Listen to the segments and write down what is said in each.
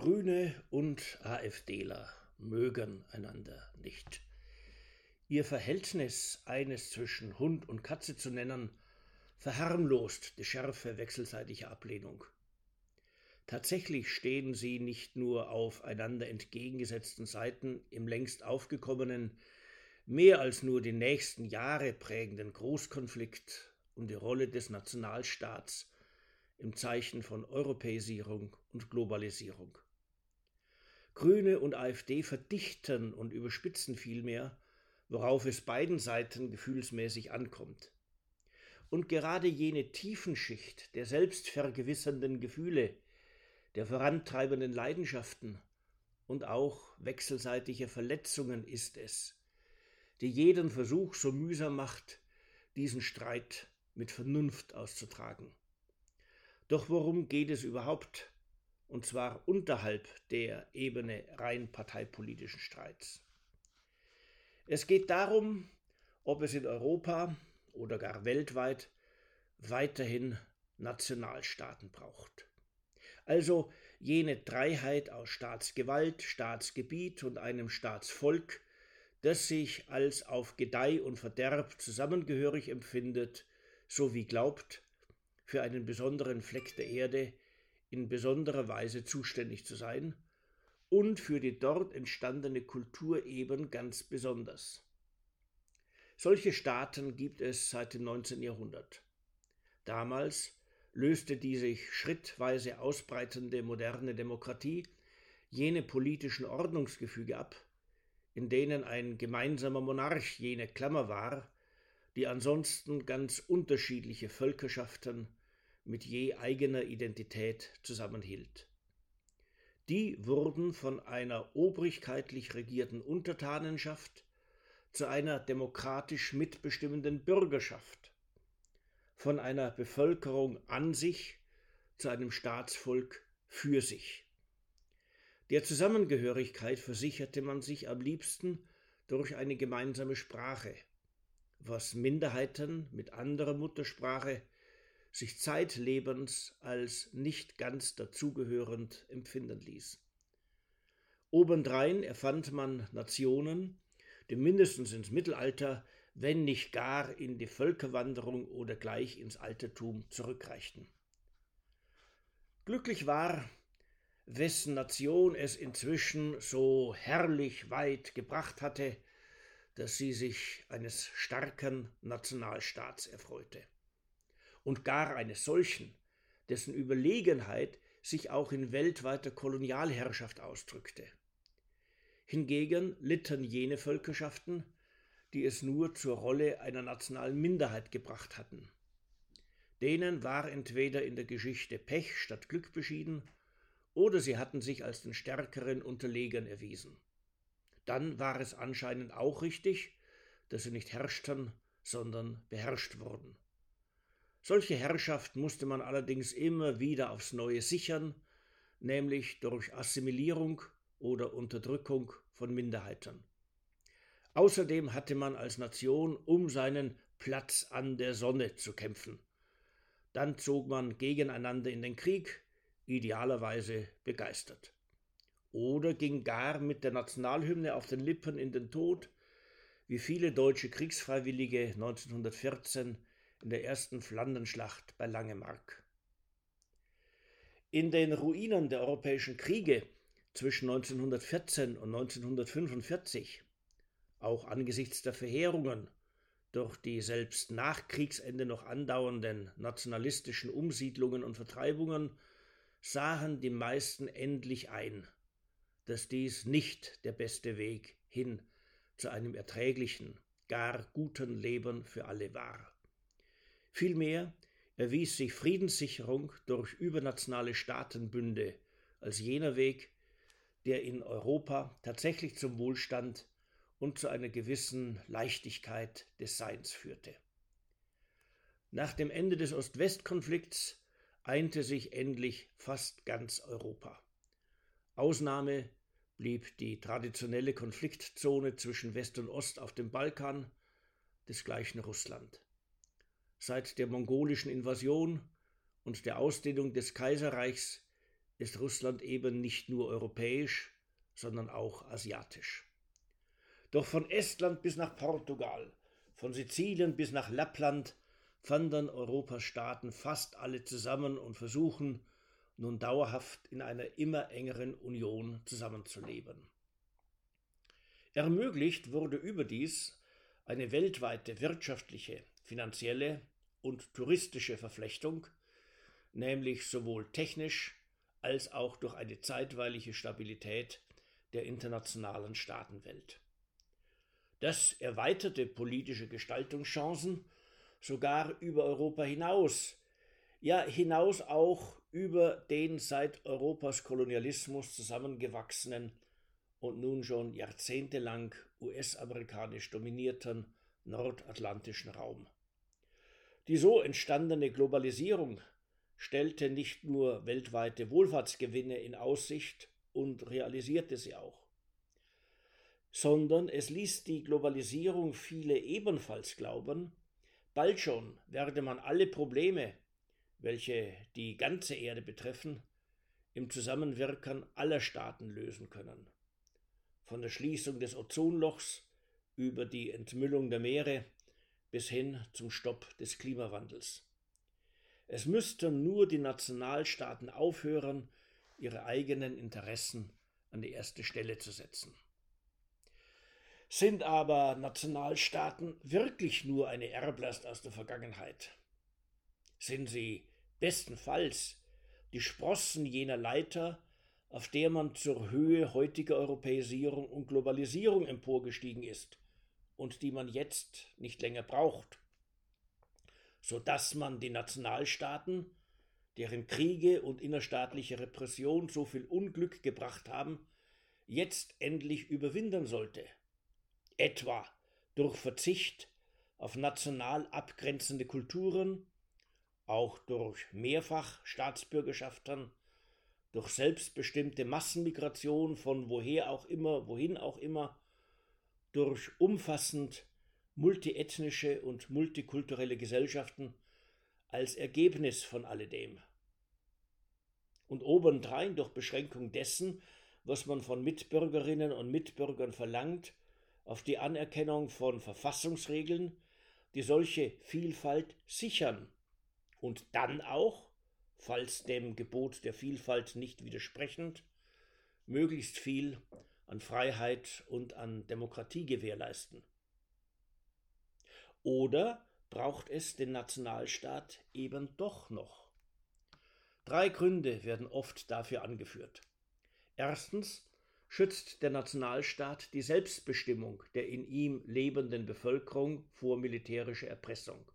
Grüne und AfDler mögen einander nicht. Ihr Verhältnis, eines zwischen Hund und Katze zu nennen, verharmlost die Schärfe wechselseitiger Ablehnung. Tatsächlich stehen sie nicht nur auf einander entgegengesetzten Seiten im längst aufgekommenen, mehr als nur die nächsten Jahre prägenden Großkonflikt um die Rolle des Nationalstaats im Zeichen von Europäisierung und Globalisierung. Grüne und AfD verdichten und überspitzen vielmehr, worauf es beiden Seiten gefühlsmäßig ankommt. Und gerade jene Tiefenschicht der selbstvergewissernden Gefühle, der vorantreibenden Leidenschaften und auch wechselseitiger Verletzungen ist es, die jeden Versuch so mühsam macht, diesen Streit mit Vernunft auszutragen. Doch worum geht es überhaupt? Und zwar unterhalb der Ebene rein parteipolitischen Streits. Es geht darum, ob es in Europa oder gar weltweit weiterhin Nationalstaaten braucht. Also jene Dreiheit aus Staatsgewalt, Staatsgebiet und einem Staatsvolk, das sich als auf Gedeih und Verderb zusammengehörig empfindet, sowie glaubt, für einen besonderen Fleck der Erde in besonderer Weise zuständig zu sein und für die dort entstandene Kultur eben ganz besonders. Solche Staaten gibt es seit dem 19. Jahrhundert. Damals löste die sich schrittweise ausbreitende moderne Demokratie jene politischen Ordnungsgefüge ab, in denen ein gemeinsamer Monarch jene Klammer war, die ansonsten ganz unterschiedliche Völkerschaften mit je eigener Identität zusammenhielt. Die wurden von einer obrigkeitlich regierten Untertanenschaft zu einer demokratisch mitbestimmenden Bürgerschaft, von einer Bevölkerung an sich zu einem Staatsvolk für sich. Der Zusammengehörigkeit versicherte man sich am liebsten durch eine gemeinsame Sprache, was Minderheiten mit anderer Muttersprache sich zeitlebens als nicht ganz dazugehörend empfinden ließ. Obendrein erfand man Nationen, die mindestens ins Mittelalter, wenn nicht gar in die Völkerwanderung oder gleich ins Altertum zurückreichten. Glücklich war, wessen Nation es inzwischen so herrlich weit gebracht hatte, dass sie sich eines starken Nationalstaats erfreute und gar eines solchen, dessen Überlegenheit sich auch in weltweiter Kolonialherrschaft ausdrückte. Hingegen litten jene Völkerschaften, die es nur zur Rolle einer nationalen Minderheit gebracht hatten. Denen war entweder in der Geschichte Pech statt Glück beschieden, oder sie hatten sich als den Stärkeren unterlegen erwiesen. Dann war es anscheinend auch richtig, dass sie nicht herrschten, sondern beherrscht wurden. Solche Herrschaft musste man allerdings immer wieder aufs Neue sichern, nämlich durch Assimilierung oder Unterdrückung von Minderheiten. Außerdem hatte man als Nation um seinen Platz an der Sonne zu kämpfen. Dann zog man gegeneinander in den Krieg, idealerweise begeistert. Oder ging gar mit der Nationalhymne auf den Lippen in den Tod, wie viele deutsche Kriegsfreiwillige 1914 in der ersten Flandernschlacht bei Langemark. In den Ruinen der europäischen Kriege zwischen 1914 und 1945, auch angesichts der Verheerungen durch die selbst nach Kriegsende noch andauernden nationalistischen Umsiedlungen und Vertreibungen, sahen die meisten endlich ein, dass dies nicht der beste Weg hin zu einem erträglichen, gar guten Leben für alle war. Vielmehr erwies sich Friedenssicherung durch übernationale Staatenbünde als jener Weg, der in Europa tatsächlich zum Wohlstand und zu einer gewissen Leichtigkeit des Seins führte. Nach dem Ende des Ost-West-Konflikts einte sich endlich fast ganz Europa. Ausnahme blieb die traditionelle Konfliktzone zwischen West und Ost auf dem Balkan, desgleichen Russland. Seit der mongolischen Invasion und der Ausdehnung des Kaiserreichs ist Russland eben nicht nur europäisch, sondern auch asiatisch. Doch von Estland bis nach Portugal, von Sizilien bis nach Lappland wandern Europas Staaten fast alle zusammen und versuchen, nun dauerhaft in einer immer engeren Union zusammenzuleben. Ermöglicht wurde überdies eine weltweite wirtschaftliche, finanzielle und touristische Verflechtung, nämlich sowohl technisch als auch durch eine zeitweilige Stabilität der internationalen Staatenwelt. Das erweiterte politische Gestaltungschancen sogar über Europa hinaus, ja hinaus auch über den seit Europas Kolonialismus zusammengewachsenen und nun schon jahrzehntelang US-amerikanisch dominierten nordatlantischen Raum. Die so entstandene Globalisierung stellte nicht nur weltweite Wohlfahrtsgewinne in Aussicht und realisierte sie auch, sondern es ließ die Globalisierung viele ebenfalls glauben, bald schon werde man alle Probleme, welche die ganze Erde betreffen, im Zusammenwirken aller Staaten lösen können. Von der Schließung des Ozonlochs über die Entmüllung der Meere bis hin zum Stopp des Klimawandels. Es müssten nur die Nationalstaaten aufhören, ihre eigenen Interessen an die erste Stelle zu setzen. Sind aber Nationalstaaten wirklich nur eine Erblast aus der Vergangenheit? Sind sie bestenfalls die Sprossen jener Leiter, auf der man zur Höhe heutiger Europäisierung und Globalisierung emporgestiegen ist und die man jetzt nicht länger braucht? so dass man die Nationalstaaten, deren Kriege und innerstaatliche Repression so viel Unglück gebracht haben, jetzt endlich überwinden sollte. Etwa durch Verzicht auf national abgrenzende Kulturen, auch durch Mehrfachstaatsbürgerschaften, durch selbstbestimmte Massenmigration von woher auch immer, wohin auch immer, durch umfassend multiethnische und multikulturelle Gesellschaften als Ergebnis von alledem. Und obendrein durch Beschränkung dessen, was man von Mitbürgerinnen und Mitbürgern verlangt, auf die Anerkennung von Verfassungsregeln, die solche Vielfalt sichern und dann auch, falls dem Gebot der Vielfalt nicht widersprechend, möglichst viel an Freiheit und an Demokratie gewährleisten. Oder braucht es den Nationalstaat eben doch noch? Drei Gründe werden oft dafür angeführt. Erstens schützt der Nationalstaat die Selbstbestimmung der in ihm lebenden Bevölkerung vor militärischer Erpressung.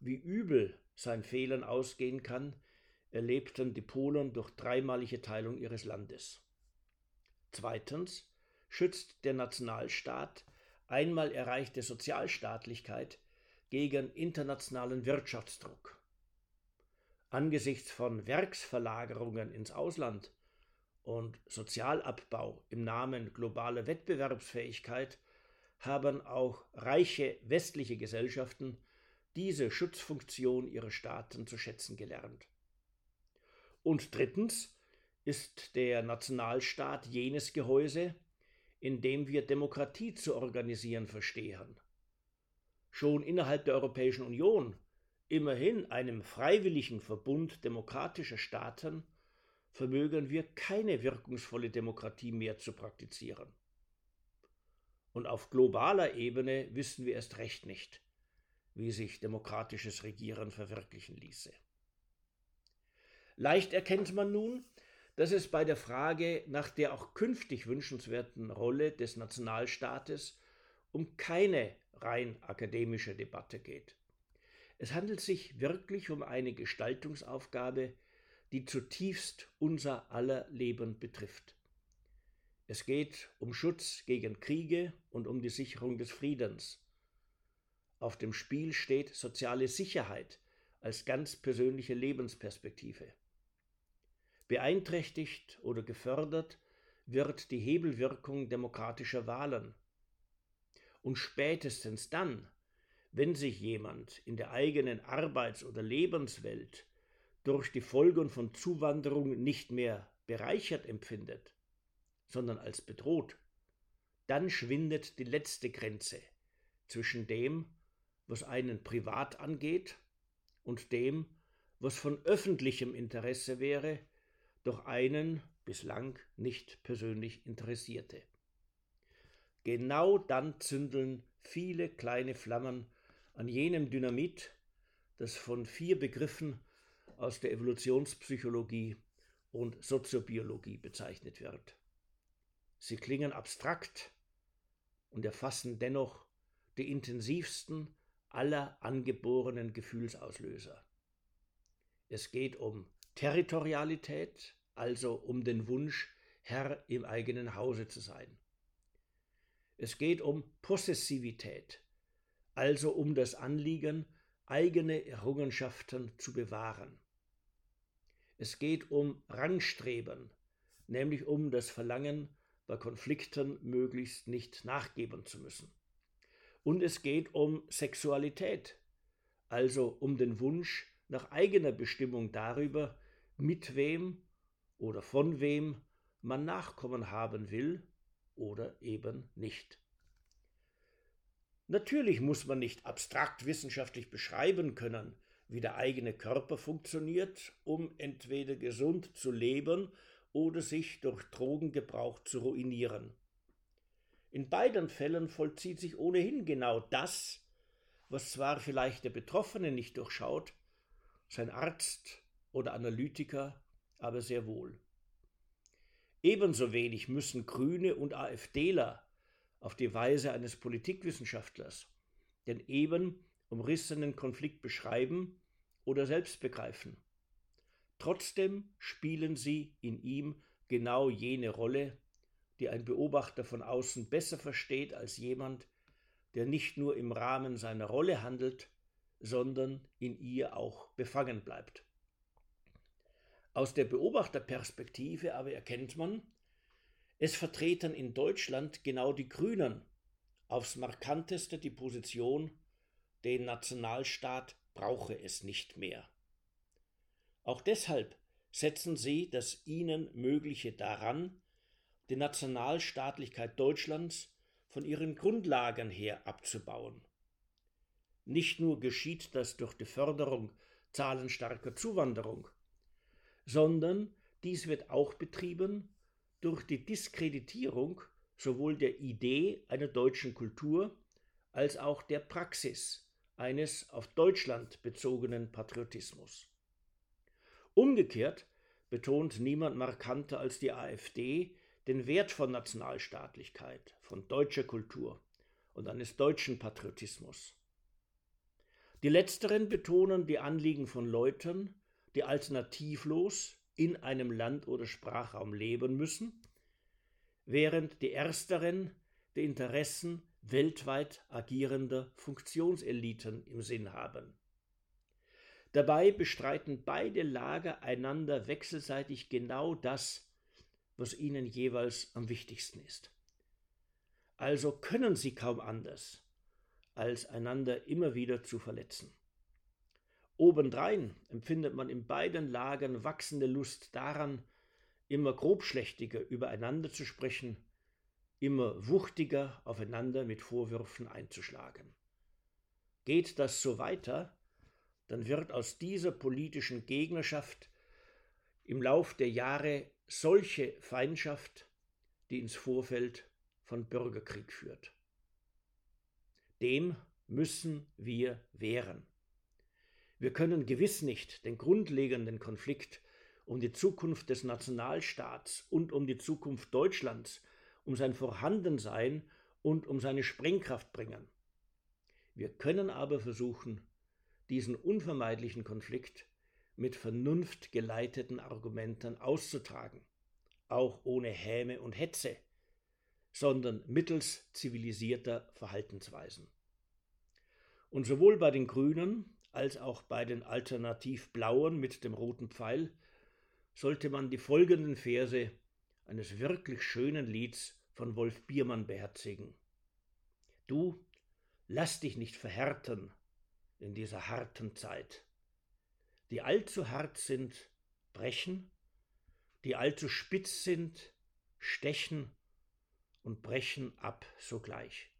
Wie übel sein Fehlen ausgehen kann, erlebten die Polen durch dreimalige Teilung ihres Landes. Zweitens schützt der Nationalstaat einmal erreichte Sozialstaatlichkeit gegen internationalen Wirtschaftsdruck. Angesichts von Werksverlagerungen ins Ausland und Sozialabbau im Namen globaler Wettbewerbsfähigkeit haben auch reiche westliche Gesellschaften diese Schutzfunktion ihrer Staaten zu schätzen gelernt. Und drittens ist der Nationalstaat jenes Gehäuse, in dem wir Demokratie zu organisieren verstehen. Schon innerhalb der Europäischen Union, immerhin einem freiwilligen Verbund demokratischer Staaten, vermögen wir keine wirkungsvolle Demokratie mehr zu praktizieren. Und auf globaler Ebene wissen wir erst recht nicht, wie sich demokratisches Regieren verwirklichen ließe. Leicht erkennt man nun, dass es bei der Frage nach der auch künftig wünschenswerten Rolle des Nationalstaates um keine rein akademische Debatte geht. Es handelt sich wirklich um eine Gestaltungsaufgabe, die zutiefst unser aller Leben betrifft. Es geht um Schutz gegen Kriege und um die Sicherung des Friedens. Auf dem Spiel steht soziale Sicherheit als ganz persönliche Lebensperspektive. Beeinträchtigt oder gefördert wird die Hebelwirkung demokratischer Wahlen. Und spätestens dann, wenn sich jemand in der eigenen Arbeits- oder Lebenswelt durch die Folgen von Zuwanderung nicht mehr bereichert empfindet, sondern als bedroht, dann schwindet die letzte Grenze zwischen dem, was einen privat angeht, und dem, was von öffentlichem Interesse wäre, doch einen bislang nicht persönlich interessierte. Genau dann zündeln viele kleine Flammen an jenem Dynamit, das von vier Begriffen aus der Evolutionspsychologie und Soziobiologie bezeichnet wird. Sie klingen abstrakt und erfassen dennoch die intensivsten aller angeborenen Gefühlsauslöser. Es geht um Territorialität, also um den Wunsch, Herr im eigenen Hause zu sein. Es geht um Possessivität, also um das Anliegen, eigene Errungenschaften zu bewahren. Es geht um Rangstreben, nämlich um das Verlangen, bei Konflikten möglichst nicht nachgeben zu müssen. Und es geht um Sexualität, also um den Wunsch nach eigener Bestimmung darüber, mit wem oder von wem man Nachkommen haben will oder eben nicht. Natürlich muss man nicht abstrakt wissenschaftlich beschreiben können, wie der eigene Körper funktioniert, um entweder gesund zu leben oder sich durch Drogengebrauch zu ruinieren. In beiden Fällen vollzieht sich ohnehin genau das, was zwar vielleicht der Betroffene nicht durchschaut, sein Arzt oder Analytiker aber sehr wohl. Ebenso wenig müssen Grüne und AfDler auf die Weise eines Politikwissenschaftlers den eben umrissenen Konflikt beschreiben oder selbst begreifen. Trotzdem spielen sie in ihm genau jene Rolle, die ein Beobachter von außen besser versteht als jemand, der nicht nur im Rahmen seiner Rolle handelt, sondern in ihr auch befangen bleibt. Aus der Beobachterperspektive aber erkennt man, es vertreten in Deutschland genau die Grünen aufs markanteste die Position, den Nationalstaat brauche es nicht mehr. Auch deshalb setzen sie das ihnen Mögliche daran, die Nationalstaatlichkeit Deutschlands von ihren Grundlagen her abzubauen. Nicht nur geschieht das durch die Förderung zahlenstarker Zuwanderung, sondern dies wird auch betrieben durch die Diskreditierung sowohl der Idee einer deutschen Kultur als auch der Praxis eines auf Deutschland bezogenen Patriotismus. Umgekehrt betont niemand markanter als die AfD den Wert von Nationalstaatlichkeit, von deutscher Kultur und eines deutschen Patriotismus. Die letzteren betonen die Anliegen von Leuten, die alternativlos in einem Land oder Sprachraum leben müssen, während die ersteren die Interessen weltweit agierender Funktionseliten im Sinn haben. Dabei bestreiten beide Lager einander wechselseitig genau das, was ihnen jeweils am wichtigsten ist. Also können sie kaum anders, als einander immer wieder zu verletzen. Obendrein empfindet man in beiden Lagern wachsende Lust daran, immer grobschlächtiger übereinander zu sprechen, immer wuchtiger aufeinander mit Vorwürfen einzuschlagen. Geht das so weiter, dann wird aus dieser politischen Gegnerschaft im Lauf der Jahre solche Feindschaft, die ins Vorfeld von Bürgerkrieg führt. Dem müssen wir wehren. Wir können gewiss nicht den grundlegenden Konflikt um die Zukunft des Nationalstaats und um die Zukunft Deutschlands, um sein Vorhandensein und um seine Sprengkraft bringen. Wir können aber versuchen, diesen unvermeidlichen Konflikt mit Vernunft geleiteten Argumenten auszutragen, auch ohne Häme und Hetze, sondern mittels zivilisierter Verhaltensweisen. Und sowohl bei den Grünen als auch bei den Alternativblauen mit dem roten Pfeil sollte man die folgenden Verse eines wirklich schönen Lieds von Wolf Biermann beherzigen. Du, lass dich nicht verhärten in dieser harten Zeit. die allzu hart sind, brechen, die allzu spitz sind, stechen und brechen ab sogleich.